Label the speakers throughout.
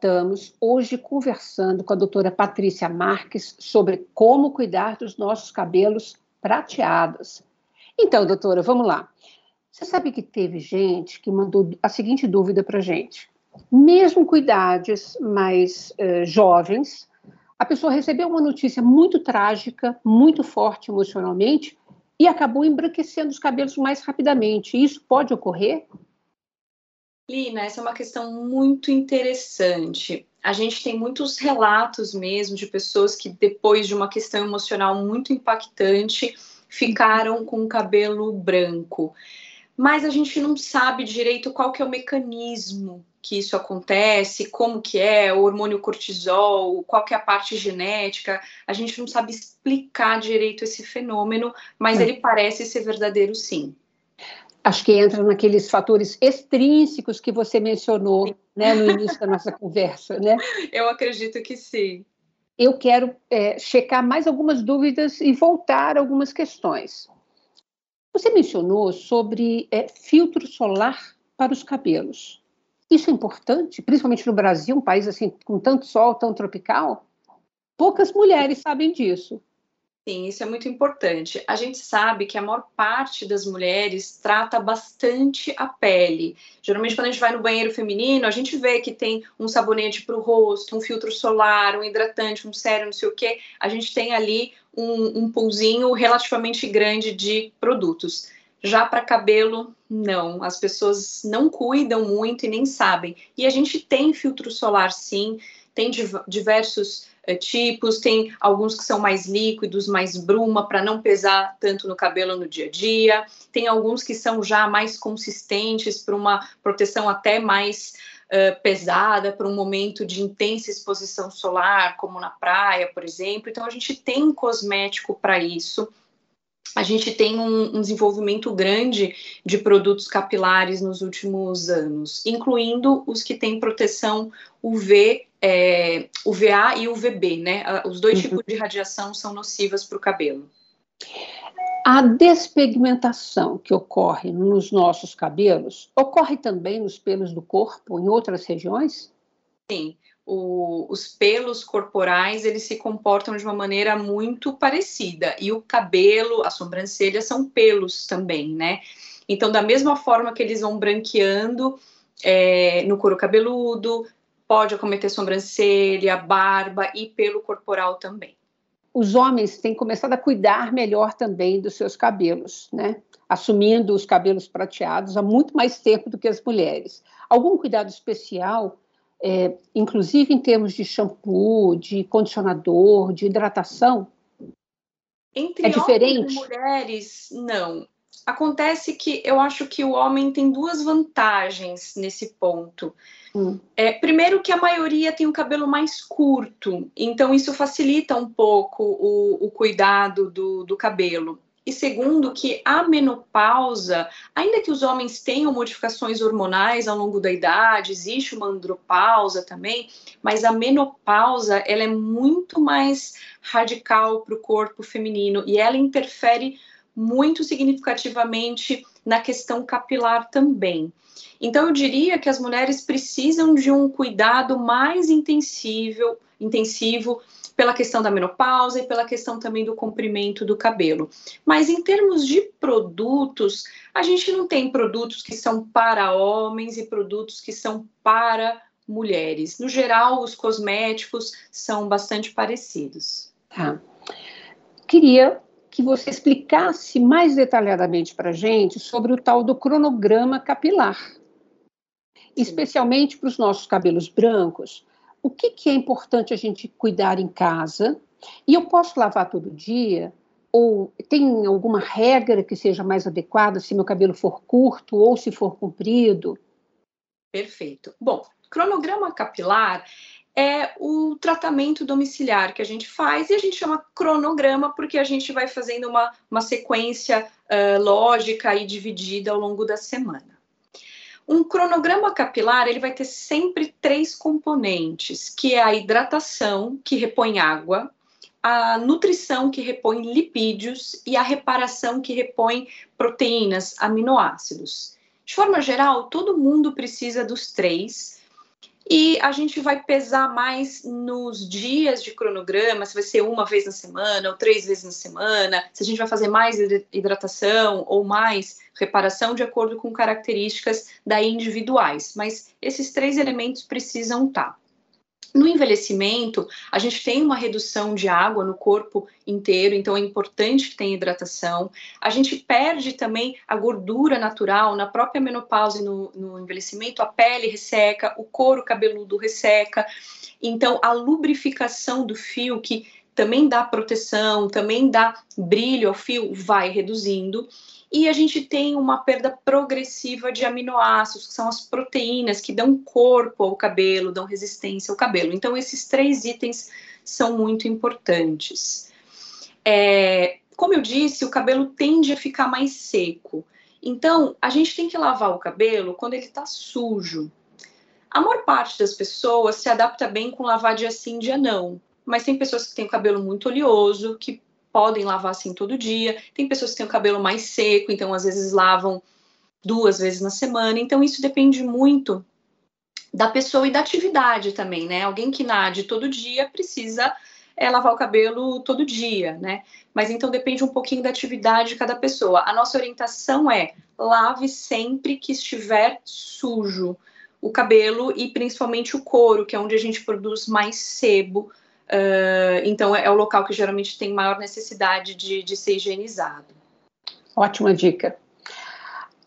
Speaker 1: voltamos hoje conversando com a doutora Patrícia Marques sobre como cuidar dos nossos cabelos prateados. Então, doutora, vamos lá. Você sabe que teve gente que mandou a seguinte dúvida para gente. Mesmo com idades mais uh, jovens, a pessoa recebeu uma notícia muito trágica, muito forte emocionalmente, e acabou embranquecendo os cabelos mais rapidamente. Isso pode ocorrer?
Speaker 2: Lina, essa é uma questão muito interessante. A gente tem muitos relatos mesmo de pessoas que, depois de uma questão emocional muito impactante, ficaram com o cabelo branco. Mas a gente não sabe direito qual que é o mecanismo que isso acontece, como que é, o hormônio cortisol, qual que é a parte genética, a gente não sabe explicar direito esse fenômeno, mas é. ele parece ser verdadeiro sim
Speaker 1: acho que entra naqueles fatores extrínsecos que você mencionou né, no início da nossa conversa, né?
Speaker 2: Eu acredito que sim.
Speaker 1: Eu quero é, checar mais algumas dúvidas e voltar a algumas questões. Você mencionou sobre é, filtro solar para os cabelos. Isso é importante, principalmente no Brasil, um país assim com tanto sol, tão tropical. Poucas mulheres sabem disso.
Speaker 2: Sim, isso é muito importante. A gente sabe que a maior parte das mulheres trata bastante a pele. Geralmente, quando a gente vai no banheiro feminino, a gente vê que tem um sabonete para o rosto, um filtro solar, um hidratante, um sérum, não sei o quê. A gente tem ali um, um pulzinho relativamente grande de produtos. Já para cabelo, não. As pessoas não cuidam muito e nem sabem. E a gente tem filtro solar, sim. Tem diversos é, tipos, tem alguns que são mais líquidos, mais bruma, para não pesar tanto no cabelo no dia a dia, tem alguns que são já mais consistentes para uma proteção até mais uh, pesada, para um momento de intensa exposição solar, como na praia, por exemplo. Então, a gente tem cosmético para isso a gente tem um, um, desenvolvimento grande de produtos capilares nos últimos anos, incluindo os que têm proteção UV, é, UVA e UVB, né? Os dois uhum. tipos de radiação são nocivas para o cabelo.
Speaker 1: A despigmentação que ocorre nos nossos cabelos ocorre também nos pelos do corpo, em outras regiões?
Speaker 2: Sim o, os pelos corporais eles se comportam de uma maneira muito parecida e o cabelo, a sobrancelha são pelos também, né? Então, da mesma forma que eles vão branqueando é, no couro cabeludo, pode acometer sobrancelha, barba e pelo corporal também.
Speaker 1: Os homens têm começado a cuidar melhor também dos seus cabelos, né? Assumindo os cabelos prateados há muito mais tempo do que as mulheres. Algum cuidado especial é, inclusive em termos de shampoo, de condicionador, de hidratação?
Speaker 2: Entre é diferente? e mulheres, não. Acontece que eu acho que o homem tem duas vantagens nesse ponto. Hum. É, primeiro que a maioria tem o cabelo mais curto, então isso facilita um pouco o, o cuidado do, do cabelo. E segundo, que a menopausa, ainda que os homens tenham modificações hormonais ao longo da idade, existe uma andropausa também, mas a menopausa ela é muito mais radical para o corpo feminino e ela interfere muito significativamente na questão capilar também. Então, eu diria que as mulheres precisam de um cuidado mais intensivo, intensivo pela questão da menopausa e pela questão também do comprimento do cabelo. Mas em termos de produtos, a gente não tem produtos que são para homens e produtos que são para mulheres. No geral, os cosméticos são bastante parecidos.
Speaker 1: Tá. Queria que você explicasse mais detalhadamente para a gente sobre o tal do cronograma capilar, especialmente para os nossos cabelos brancos o que, que é importante a gente cuidar em casa? E eu posso lavar todo dia? Ou tem alguma regra que seja mais adequada se meu cabelo for curto ou se for comprido?
Speaker 2: Perfeito. Bom, cronograma capilar é o tratamento domiciliar que a gente faz e a gente chama cronograma porque a gente vai fazendo uma, uma sequência uh, lógica e dividida ao longo da semana. Um cronograma capilar ele vai ter sempre três componentes, que é a hidratação, que repõe água, a nutrição, que repõe lipídios, e a reparação, que repõe proteínas, aminoácidos. De forma geral, todo mundo precisa dos três. E a gente vai pesar mais nos dias de cronograma, se vai ser uma vez na semana ou três vezes na semana, se a gente vai fazer mais hidratação ou mais reparação de acordo com características daí individuais. Mas esses três elementos precisam estar. No envelhecimento, a gente tem uma redução de água no corpo inteiro, então é importante que tenha hidratação. A gente perde também a gordura natural na própria menopausa e no, no envelhecimento, a pele resseca, o couro cabeludo resseca. Então, a lubrificação do fio, que também dá proteção, também dá brilho ao fio, vai reduzindo e a gente tem uma perda progressiva de aminoácidos, que são as proteínas que dão corpo ao cabelo, dão resistência ao cabelo. Então, esses três itens são muito importantes. É, como eu disse, o cabelo tende a ficar mais seco. Então, a gente tem que lavar o cabelo quando ele está sujo. A maior parte das pessoas se adapta bem com lavar dia sim, dia não. Mas tem pessoas que têm o cabelo muito oleoso, que podem lavar assim todo dia. Tem pessoas que têm o cabelo mais seco, então às vezes lavam duas vezes na semana. Então isso depende muito da pessoa e da atividade também, né? Alguém que nade todo dia precisa é, lavar o cabelo todo dia, né? Mas então depende um pouquinho da atividade de cada pessoa. A nossa orientação é lave sempre que estiver sujo o cabelo e principalmente o couro, que é onde a gente produz mais sebo Uh, então, é, é, o local que geralmente tem maior necessidade de, de ser higienizado.
Speaker 1: Ótima dica.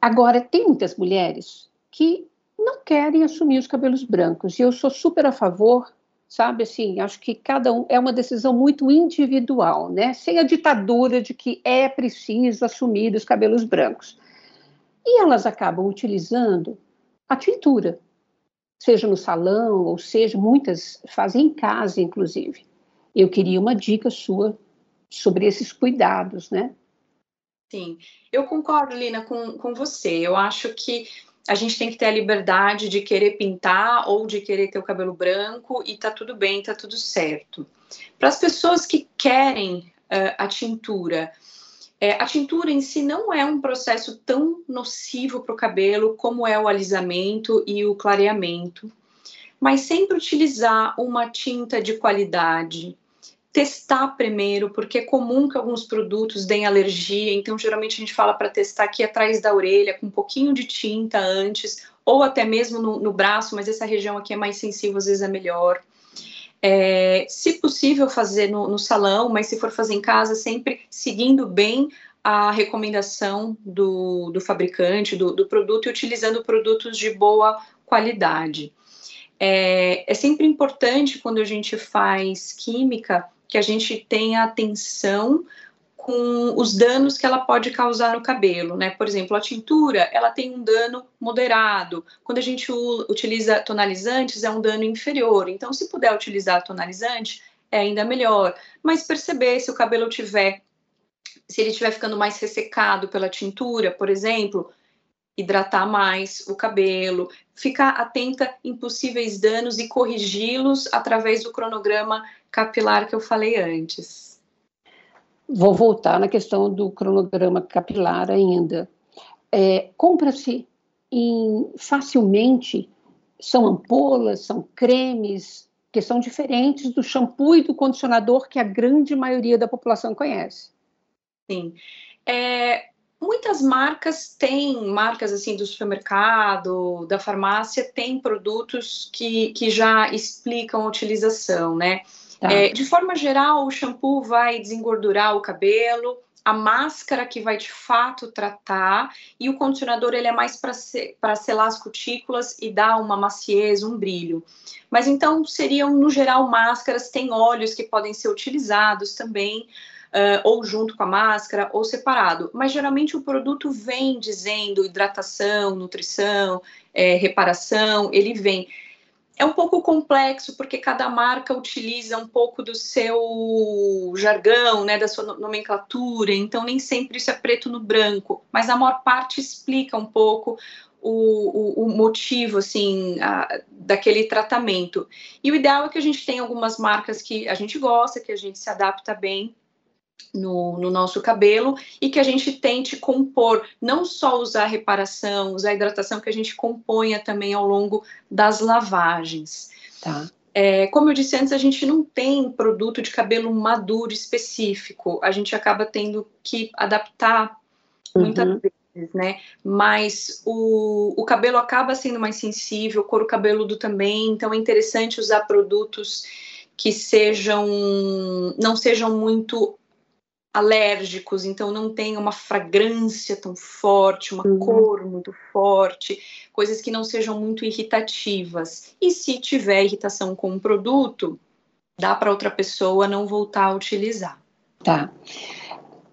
Speaker 1: Agora, tem muitas mulheres que não querem assumir os cabelos brancos, e eu sou super a favor, sabe, assim, acho que cada um, é uma decisão muito individual, né, sem a ditadura de que é preciso assumir os cabelos brancos. E elas acabam utilizando a tintura, seja no salão, ou seja, muitas fazem em casa, inclusive. Eu queria uma dica sua sobre esses cuidados, né?
Speaker 2: Sim, eu concordo, Lina, com, com você. Eu acho que a gente tem que ter a liberdade de querer pintar ou de querer ter o cabelo branco e tá tudo bem, tá tudo certo. Para as pessoas que querem uh, a tintura, é, a tintura em si não é um processo tão nocivo para o cabelo como é o alisamento e o clareamento, mas sempre utilizar uma tinta de qualidade, testar primeiro, porque é comum que alguns produtos deem alergia, então geralmente a gente fala para testar aqui atrás da orelha, com um pouquinho de tinta antes, ou até mesmo no, no braço, mas essa região aqui é mais sensível, às vezes é melhor. É, se possível, fazer no, no, salão, mas se for fazer em casa, sempre seguindo bem a recomendação do, do fabricante, do, do, produto, e utilizando produtos de boa qualidade. É, é sempre importante, quando a gente faz química, que a gente tenha atenção com os danos que ela pode causar no cabelo, né? Por exemplo, a tintura, ela tem um dano moderado. Quando a gente utiliza tonalizantes, é um dano inferior. Então, se puder utilizar tonalizante, é ainda melhor. Mas perceber se o cabelo tiver, se ele estiver ficando mais ressecado pela tintura, por exemplo, hidratar mais o cabelo, ficar atenta em possíveis danos e corrigi-los através do cronograma capilar que eu falei antes.
Speaker 1: Vou voltar na questão do cronograma capilar ainda. É, Compra-se facilmente, são ampolas, são cremes, que são diferentes do shampoo e do condicionador que a grande maioria da população conhece.
Speaker 2: Sim. É, muitas marcas têm, marcas assim do supermercado, da farmácia, têm produtos que, que já explicam a utilização, né? Tá. É, de forma geral, o shampoo vai desengordurar o cabelo, a máscara que vai de fato tratar e o condicionador ele é mais para selar as cutículas e dar uma maciez, um brilho. Mas então seriam no geral máscaras, tem óleos que podem ser utilizados também, uh, ou junto com a máscara ou separado. Mas geralmente o produto vem dizendo hidratação, nutrição, é, reparação, ele vem é um pouco complexo porque cada marca utiliza um pouco do seu jargão, né, da sua nomenclatura, então nem sempre isso é preto no branco, mas a maior parte explica um pouco o, o, o motivo assim a, daquele tratamento. E o ideal é que a gente tenha algumas marcas que a gente gosta, que a gente se adapta bem no, no, nosso cabelo e que a gente tente compor, não só usar reparação, usar hidratação, que a gente componha também ao longo das lavagens. Tá. É, como eu disse antes, a gente não tem produto de cabelo maduro específico, a gente acaba tendo que adaptar muitas uhum. vezes, né? Mas o, o cabelo acaba sendo mais sensível, o couro cabeludo também, então é interessante usar produtos que sejam não sejam muito alérgicos, então não tem uma fragrância tão forte, uma uhum. cor muito forte, coisas que não sejam muito irritativas. E se tiver irritação com um produto, dá para outra pessoa não voltar a utilizar.
Speaker 1: Tá.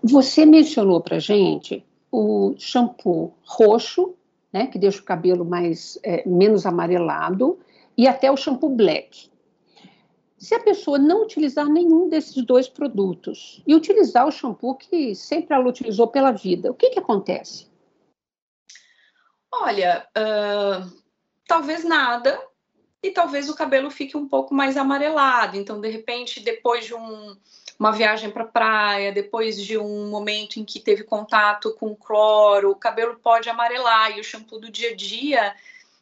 Speaker 1: Você mencionou para gente o shampoo roxo, né, que deixa o cabelo mais é, menos amarelado, e até o shampoo black. Se a pessoa não utilizar nenhum desses dois produtos e utilizar o shampoo que sempre ela utilizou pela vida, o que, que acontece?
Speaker 2: Olha, uh, talvez nada, e talvez o cabelo fique um pouco mais amarelado. Então, de repente, depois de um, uma viagem para a praia, depois de um momento em que teve contato com cloro, o cabelo pode amarelar e o shampoo do dia a dia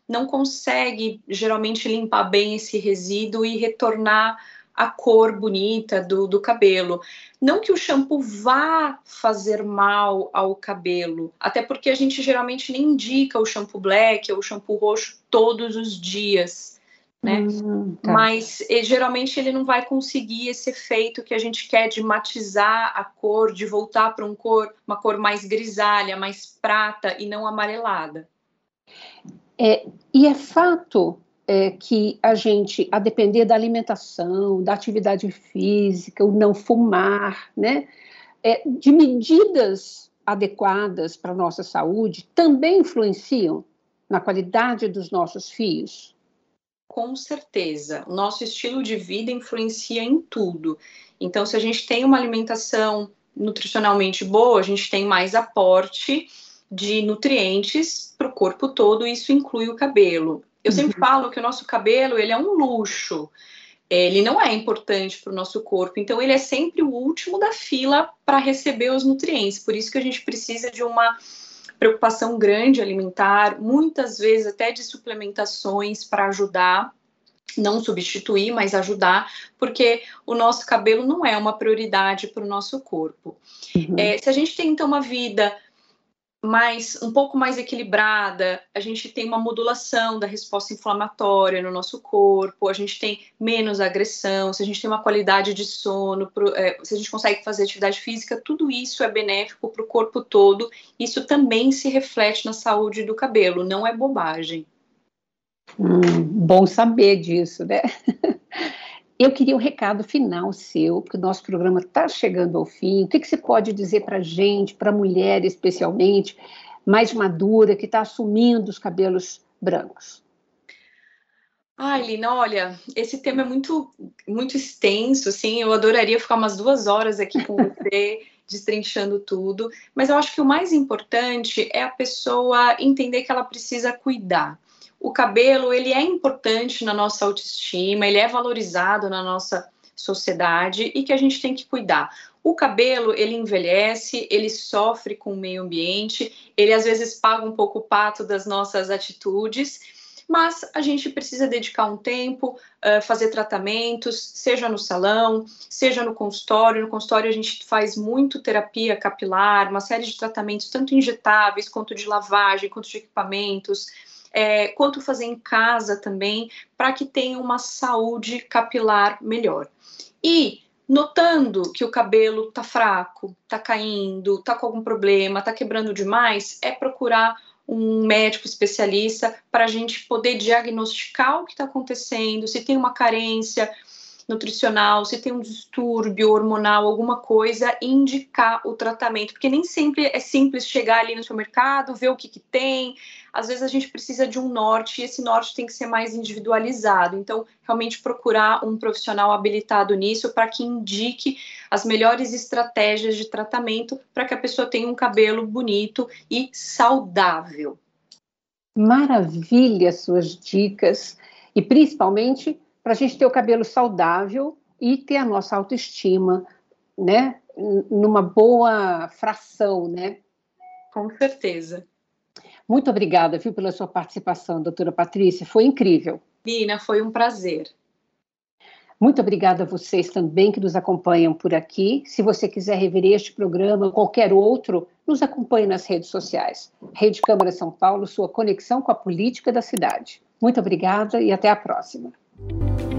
Speaker 2: não consegue geralmente limpar bem esse resíduo e retornar a cor bonita do, do cabelo. Não que o shampoo vá fazer mal ao cabelo, até porque a gente geralmente nem indica o shampoo black ou o shampoo roxo todos os dias. Né? Hum, tá. Mas e, geralmente ele não vai conseguir esse efeito que a gente quer de matizar a cor, de voltar para um cor, uma cor mais grisalha, mais prata e não amarelada.
Speaker 1: É, e é fato é, que a gente, a depender da alimentação, da atividade física, o não fumar, né, é, de medidas adequadas para a nossa saúde, também influenciam na qualidade dos nossos fios?
Speaker 2: Com certeza. Nosso estilo de vida influencia em tudo. Então, se a gente tem uma alimentação nutricionalmente boa, a gente tem mais aporte de nutrientes para o corpo todo, e isso inclui o cabelo. Eu sempre uhum. falo que o nosso cabelo ele é um luxo, ele não é importante para o nosso corpo, então ele é sempre o último da fila para receber os nutrientes. Por isso que a gente precisa de uma preocupação grande alimentar, muitas vezes até de suplementações para ajudar não substituir, mas ajudar, porque o nosso cabelo não é uma prioridade para o nosso corpo. Uhum. É, se a gente tem então uma vida mais um pouco mais equilibrada, a gente tem uma modulação da resposta inflamatória no nosso corpo, a gente tem menos agressão, se a gente tem uma qualidade de sono, é, se a gente consegue fazer atividade física, tudo isso é benéfico para o corpo todo. Isso também se reflete na saúde do cabelo, não é bobagem.
Speaker 1: Hum, bom saber disso, né? Eu queria um recado final seu, porque o nosso programa está chegando ao fim. O que, que você pode dizer para a gente, para a mulher especialmente, mais madura, que está assumindo os cabelos brancos?
Speaker 2: Ai, Lina, olha, esse tema é muito, muito extenso, assim, eu adoraria ficar umas duas horas aqui com você, destrinchando tudo, mas eu acho que o mais importante é a pessoa entender que ela precisa cuidar o cabelo ele é importante na nossa autoestima, ele é valorizado na nossa sociedade e que a gente tem que cuidar. O cabelo, ele envelhece, ele sofre com o meio ambiente, ele às vezes paga um pouco o pato das nossas atitudes, mas a gente precisa dedicar um tempo, uh, fazer tratamentos, seja no salão, seja no consultório. No consultório a gente faz muito terapia capilar, uma série de tratamentos, tanto injetáveis, quanto de lavagem, quanto de equipamentos, é, quanto fazer em casa também, para que tenha uma saúde capilar melhor. E notando que o cabelo tá fraco, tá caindo, tá com algum problema, tá quebrando demais, é procurar um médico especialista para a gente poder diagnosticar o que está acontecendo, se tem uma carência, nutricional, se tem um distúrbio hormonal, alguma coisa, indicar o tratamento, porque nem sempre é simples chegar ali no seu mercado, ver o que, que tem. Às vezes a gente precisa de um norte e esse norte tem que ser mais individualizado. Então, realmente procurar um profissional habilitado nisso para que indique as melhores estratégias de tratamento para que a pessoa tenha um cabelo bonito e saudável.
Speaker 1: Maravilha suas dicas e principalmente para a gente ter o cabelo saudável e ter a nossa autoestima, né, numa boa fração, né?
Speaker 2: Com certeza.
Speaker 1: Muito obrigada, viu, pela sua participação, doutora Patrícia. Foi incrível.
Speaker 2: Bina, foi um prazer.
Speaker 1: Muito obrigada a vocês também que nos acompanham por aqui. Se você quiser rever este programa ou qualquer outro, nos acompanhe nas redes sociais. Rede Câmara São Paulo, sua conexão com a política da cidade. Muito obrigada e até a próxima. Thank you